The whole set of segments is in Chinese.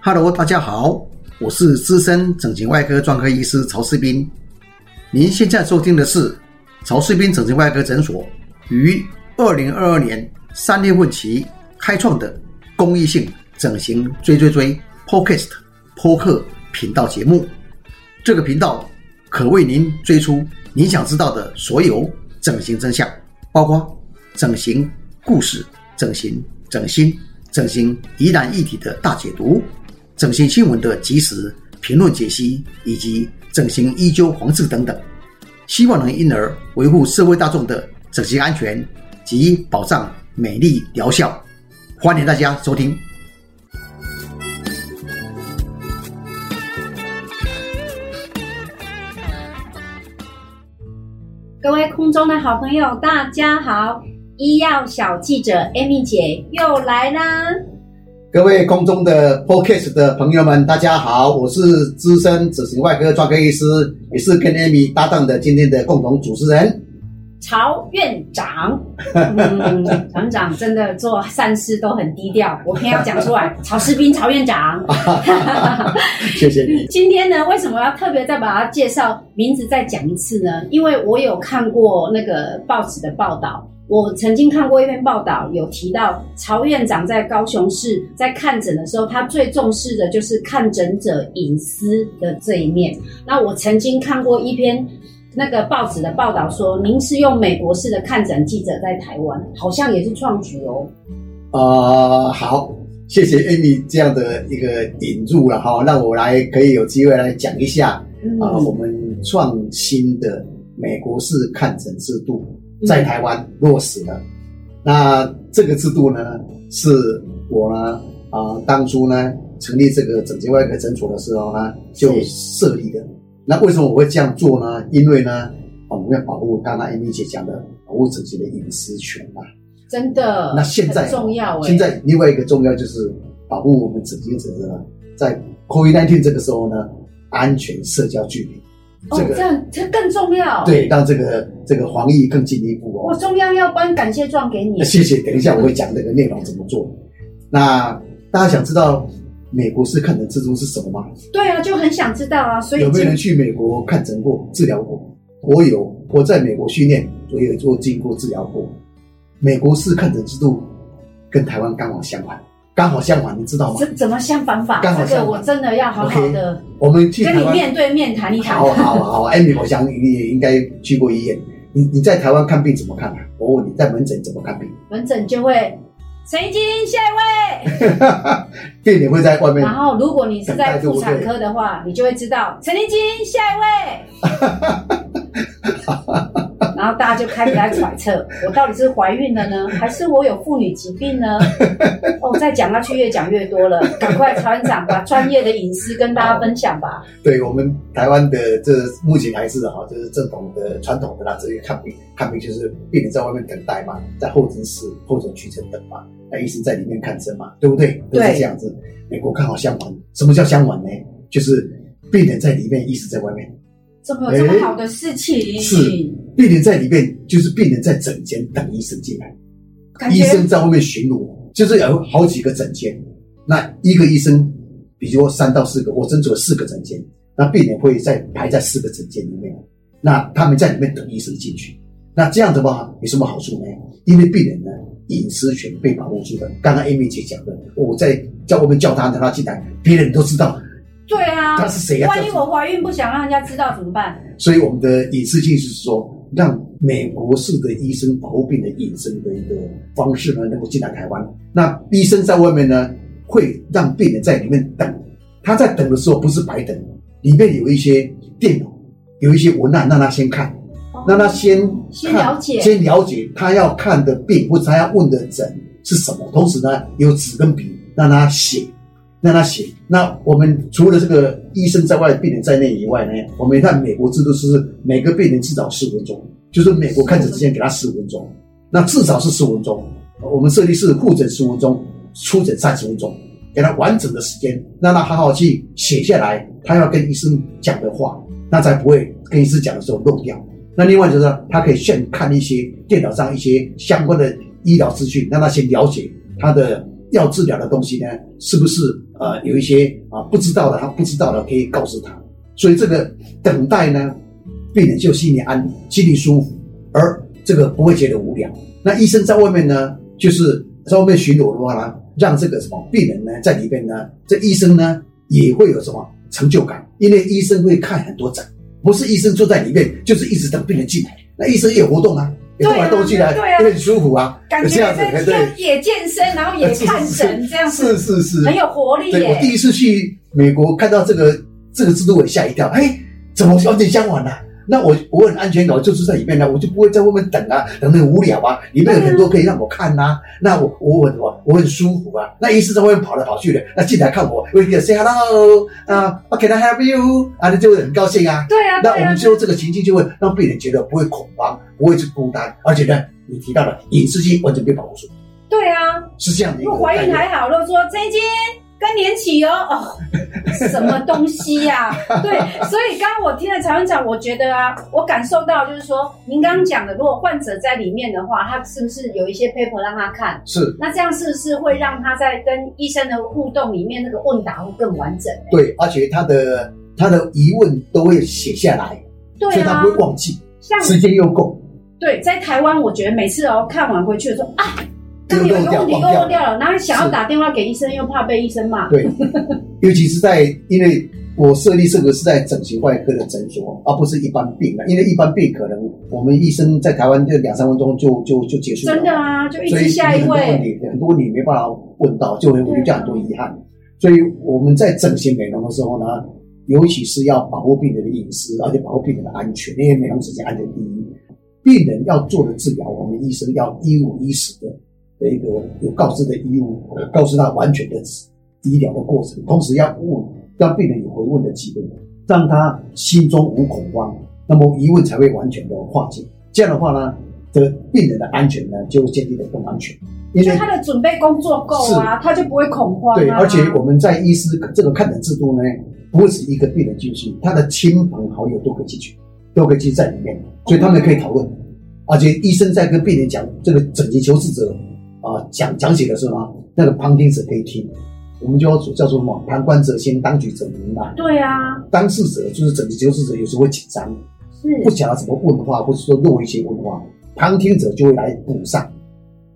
Hello，大家好，我是资深整形外科专科医师曹世斌。您现在收听的是曹世斌整形外科诊所于二零二二年三月份起开创的公益性整形追追追 Podcast 播客频道节目。这个频道可为您追出你想知道的所有整形真相，包括整形故事、整形整形、整形疑难议题的大解读。整形新闻的及时评论解析，以及整形医纠黄治等等，希望能因而维护社会大众的整形安全及保障美丽疗效。欢迎大家收听。各位空中的好朋友，大家好！医药小记者 Amy 姐又来啦。各位空中的 Podcast 的朋友们，大家好，我是资深整形外科专科医师，也是跟 Amy 搭档的今天的共同主持人曹院长。嗯，曹院长真的做善事都很低调，我偏要讲出来，曹世斌曹院长。谢谢你。今天呢，为什么要特别再把他介绍名字再讲一次呢？因为我有看过那个报纸的报道。我曾经看过一篇报道，有提到曹院长在高雄市在看诊的时候，他最重视的就是看诊者隐私的这一面。那我曾经看过一篇那个报纸的报道，说您是用美国式的看诊记者在台湾，好像也是创举哦。啊，好，谢谢 Amy 这样的一个引入了哈，让我来可以有机会来讲一下啊，我们创新的美国式看诊制度。在台湾落实的，那这个制度呢，是我呢啊当初呢成立这个整形外科诊所的时候呢就设立的。那为什么我会这样做呢？因为呢，我们要保护刚刚 Amy 姐讲的保护整形的隐私权嘛。真的。那现在重要。现在另外一个重要就是保护我们整形者呢，在 COVID-19 这个时候呢，安全社交距离。哦，这样这更重要。对，让这个这个防疫更进一步哦。我中央要颁感谢状给你。谢谢，等一下我会讲这个内容怎么做。那大家想知道美国是看诊制度是什么吗？对啊，就很想知道啊。所以有没有人去美国看诊过、治疗过？我有，我在美国训练，我也做经过治疗过。美国式看诊制度跟台湾刚好相反。刚好相反，你知道吗？怎怎么相反法？这个我真的要好好的，我们去跟你面对面谈一谈。好好好，Amy，我想你也应该去过医院。你你在台湾看病怎么看啊？我问你在门诊怎么看病？门诊就会陈一金下一位，病人会在外面。然后如果你是在妇产科的话，你就会知道陈一金下一位。然后大家就开始来揣测，我到底是怀孕了呢，还是我有妇女疾病呢？哦，再讲下去越讲越多了，赶快曹院长把专业的隐私跟大家分享吧。对我们台湾的这目前还是哈，就是正统的传统的啦，这些看病看病就是病人在外面等待嘛，在候诊室候诊区等等嘛，那医生在里面看诊嘛，对不对？都是这样子。美国刚好相反，什么叫相反呢？就是病人在里面，医生在外面。怎么有这么好的事情？是病人在里面，就是病人在诊间等医生进来，医生在外面巡逻，就是有好几个诊间。那一个医生，比如说三到四个，我诊所四个诊间，那病人会在排在四个诊间里面，那他们在里面等医生进去。那这样的话有什么好处呢？因为病人呢隐私权被保护住了。刚刚 Amy 姐讲的，我在在我们叫他，让他进来，别人都知道。对啊，他是谁呀？万一我怀孕不想让人家知道怎么办？所以我们的隐私性是说，让美国式的医生保护病人隐身的一个方式呢，能够进来台湾。那医生在外面呢，会让病人在里面等。他在等的时候不是白等，里面有一些电脑，有一些文案，让他先看，让他先先了解，先了解他要看的病或者他要问的诊是什么。同时呢，有纸跟笔让他写。让他写。那我们除了这个医生在外，病人在内以外呢，我们看美国制度是每个病人至少十五分钟，就是美国看诊之前给他十五分钟，那至少是十五分钟。我们设立是复诊十五分钟，出诊三十分钟，给他完整的时间，让他好好去写下来他要跟医生讲的话，那才不会跟医生讲的时候漏掉。那另外就是他可以先看一些电脑上一些相关的医疗资讯，让他先了解他的。要治疗的东西呢，是不是呃有一些啊不知道的，他不知道的可以告诉他。所以这个等待呢，病人就心里安，心里舒服，而这个不会觉得无聊。那医生在外面呢，就是在外面巡逻的话呢，让这个什么病人呢在里面呢，这医生呢也会有什么成就感，因为医生会看很多诊，不是医生坐在里面就是一直等病人进来，那医生也有活动啊。也动来动去的，因为很舒服啊，感觉在也健身，然后也看诊，这样子是是是，很有活力。对我第一次去美国看到这个这个制度，我吓一跳，哎，怎么完全相反呢？那我我很安全感，就是在里面呢，我就不会在外面等啊，等得很无聊啊。里面有很多可以让我看呐，那我我很我我很舒服啊。那医生在外面跑来跑去的，那进来看我，我给 say hello 啊 can I help you？啊，那就会很高兴啊。对啊，那我们就这个情境就会让病人觉得不会恐慌，不会去孤单，而且呢，你提到了隐私性完全被保护住。对啊，是这样的。如果怀孕还好，如果说这一间。更年期哦哦，什么东西呀？对，所以刚刚我听了曹院长，我觉得啊，我感受到就是说，您刚刚讲的，如果患者在里面的话，他是不是有一些 paper 让他看？是。那这样是不是会让他在跟医生的互动里面，那个问答会更完整？对，而且他的他的疑问都会写下来，对所以他不会忘记，时间又够。对，在台湾，我觉得每次哦看完回去的时候啊。有个问题又漏掉了，然后想要打电话给医生，又怕被医生骂。对，尤其是在因为我设立这个是在整形外科的诊所，而不是一般病因为一般病可能我们医生在台湾就两三分钟就就就结束了。真的啊，就一直下一位。很多问题，很多问题没办法问到，就会留下很多遗憾。所以我们在整形美容的时候呢，尤其是要保护病人的隐私，而且保护病人的安全，因为美容之间安全第一。病人要做的治疗，我们医生要一五一十的。的一个有告知的义务，告诉他完全的医疗的过程，同时要问让病人有回问的机会，让他心中无恐慌，那么疑问才会完全的化解。这样的话呢，这个病人的安全呢就建立的更安全，因为他的准备工作够啊，他就不会恐慌。对，而且我们在医师这个看诊制度呢，不会是一个病人进去，他的亲朋好友都可以进去，都可以进在里面，所以他们可以讨论，而且医生在跟病人讲这个整形求治者。啊，讲讲解的时候呢，那个旁听者可以听，我们就要叫做什么？旁观者先，当局者迷嘛。对啊，当事者就是整个求治者，有时候会紧张，是不晓得怎么问话，或者说漏一些问话，旁听者就会来补上，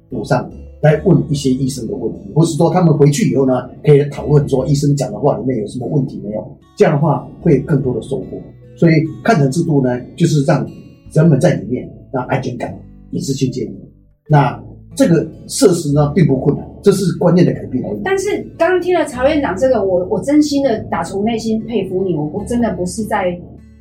补上来问一些医生的问题，或是说他们回去以后呢，可以讨论说医生讲的话里面有什么问题没有？这样的话会更多的收获。所以看诊制度呢，就是让人们在里面让安全感也是去建立。那。这个设施呢并不困难，这是观念的改变。但是刚刚听了曹院长这个，我我真心的打从内心佩服你，我不真的不是在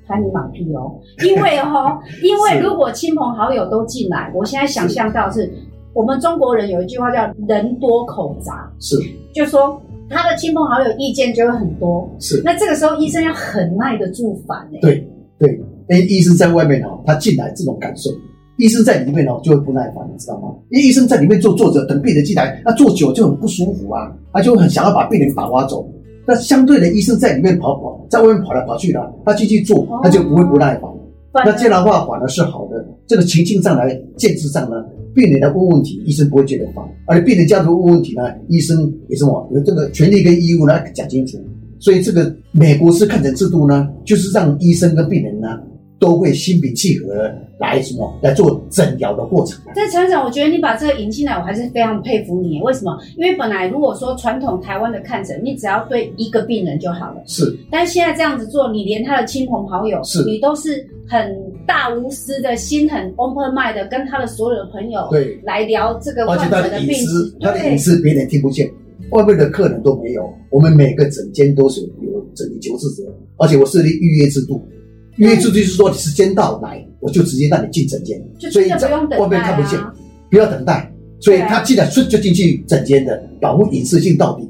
拍你马屁哦，因为哦，因为如果亲朋好友都进来，我现在想象到是我们中国人有一句话叫人多口杂，是，就说他的亲朋好友意见就会很多，是。那这个时候医生要很耐得住烦哎，对对，因为医生在外面哦，他进来这种感受。医生在里面哦，就会不耐烦，你知道吗？因为医生在里面坐坐着，等病人进来，那坐久就很不舒服啊，他就很想要把病人打发走。那相对的，医生在里面跑跑，在外面跑来跑去的，他进去做，他就不会不耐烦。那这样的话反而是好的。这个情境上来见识上呢，病人来问问题，医生不会觉得烦；而且病人家属问问题呢，医生也是么有这个权利跟义务来讲清楚。所以这个美国式看诊制度呢，就是让医生跟病人呢。都会心平气和来什么来做诊疗的过程。在陈长，我觉得你把这个引进来，我还是非常佩服你。为什么？因为本来如果说传统台湾的看诊，你只要对一个病人就好了。是。但是现在这样子做，你连他的亲朋好友，是，你都是很大无私的心，很 open mind 的跟他的所有的朋友对来聊这个患者的病史。他的隐私别人听不见，外面的客人都没有。我们每个诊间都是有诊理求治者，而且我设立预约制度。预约制度就是说，你时间到来，我就直接让你进诊间，所以在外面看不见，不要等待。所以他进来顺就进去诊间的，保护隐私性到底，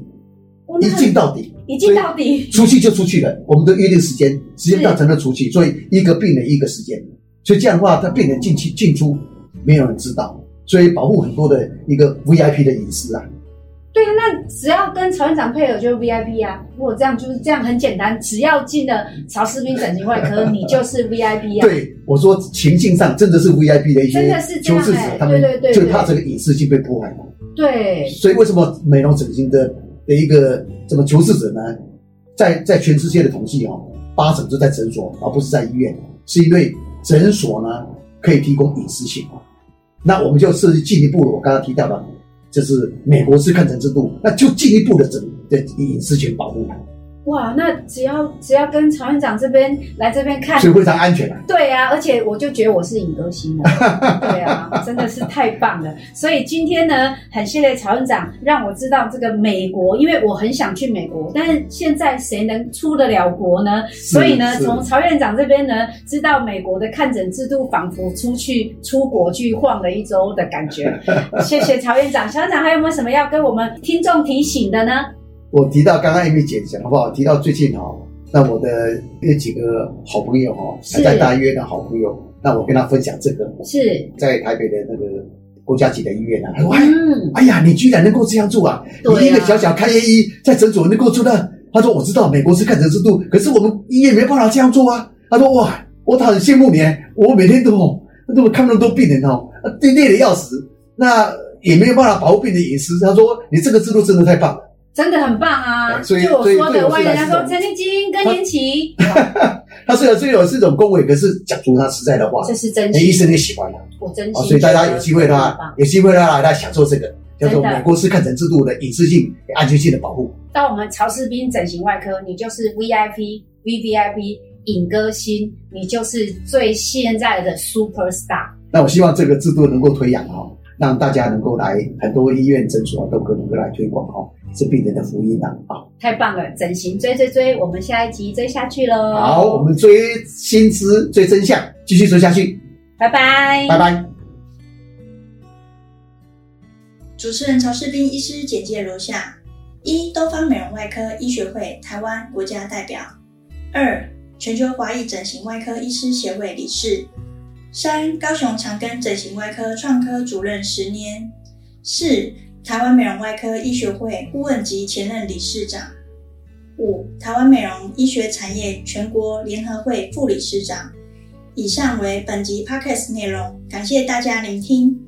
一进到底，一进到底，出去就出去了。我们都约定时间，时间到才能出去。所以一个病人一个时间，所以这样的话，他病人进去进出没有人知道，所以保护很多的一个 VIP 的隐私啊。对，那只要跟曹院长配合就是 VIP 啊。如果这样就是这样很简单，只要进了曹士兵整形外科，你就是 VIP 啊。对，我说情境上真的是 VIP 的一些求治者哎，他们对对对对就怕这个隐私性被破坏嘛。对，所以为什么美容整形的的一个怎么求治者呢？在在全世界的统计哦，八成都在诊所，而不是在医院，是因为诊所呢可以提供隐私性。那我们就是进一步，我刚刚提到的，就是美国是看诊制度，那就进一步的整的隐私权保护，哇，那只要只要跟曹院长这边来这边看所以非常安全啊。对啊，而且我就觉得我是影歌星了，对啊，真的是太棒了。所以今天呢，很谢谢曹院长让我知道这个美国，因为我很想去美国，但是现在谁能出得了国呢？所以呢，从曹院长这边呢，知道美国的看诊制度，仿佛出去出国去晃了一周的感觉。谢谢曹院长，曹院长还有没有什么要跟我们听众提醒的呢？我提到刚刚 Amy 姐讲好不好？提到最近哦，那我的有几个好朋友哈、是还在大医院的好朋友，那我跟他分享这个，是，在台北的那个国家级的医院啊，他说哎。嗯，哎呀，你居然能够这样做啊！啊你一个小小开业医在诊所能够做到，他说我知道美国是看诊制度，可是我们医院没办法这样做啊。他说哇，我很羡慕你，我每天都哦，都看那么多病人哦，累累的要死，那也没有办法保护病人隐私。他说你这个制度真的太棒了。真的很棒啊！对所以就我说的，万一人家说陈立金更年期，他虽然虽然有这种恭维，可是讲出他实在的话，这是真那医心，生也喜欢了。我真哦，心。所以大家有机会的话，有机会的话来享受这个叫做美国式看诊制度的隐私性、安全性的保护。到我们曹士斌整形外科，你就是 VIP、VVIP 影歌星，你就是最现在的 super star。那我希望这个制度能够推扬哈、让大家能够来很多医院诊所都可能够来推广哈、是病人的福音呐啊。太棒了！整形追追追，我们下一集追下去喽。好，我们追新知、追真相，继续追下去，拜拜，拜拜。主持人曹世斌医师简介如下：一、东方美容外科医学会台湾国家代表；二、全球华裔整形外科医师协会理事；三、高雄长庚整形外科创科主任十年；四、台湾美容外科医学会顾问及前任理事长；五、台湾美容医学产业全国联合会副理事长。以上为本集 podcast 内容，感谢大家聆听。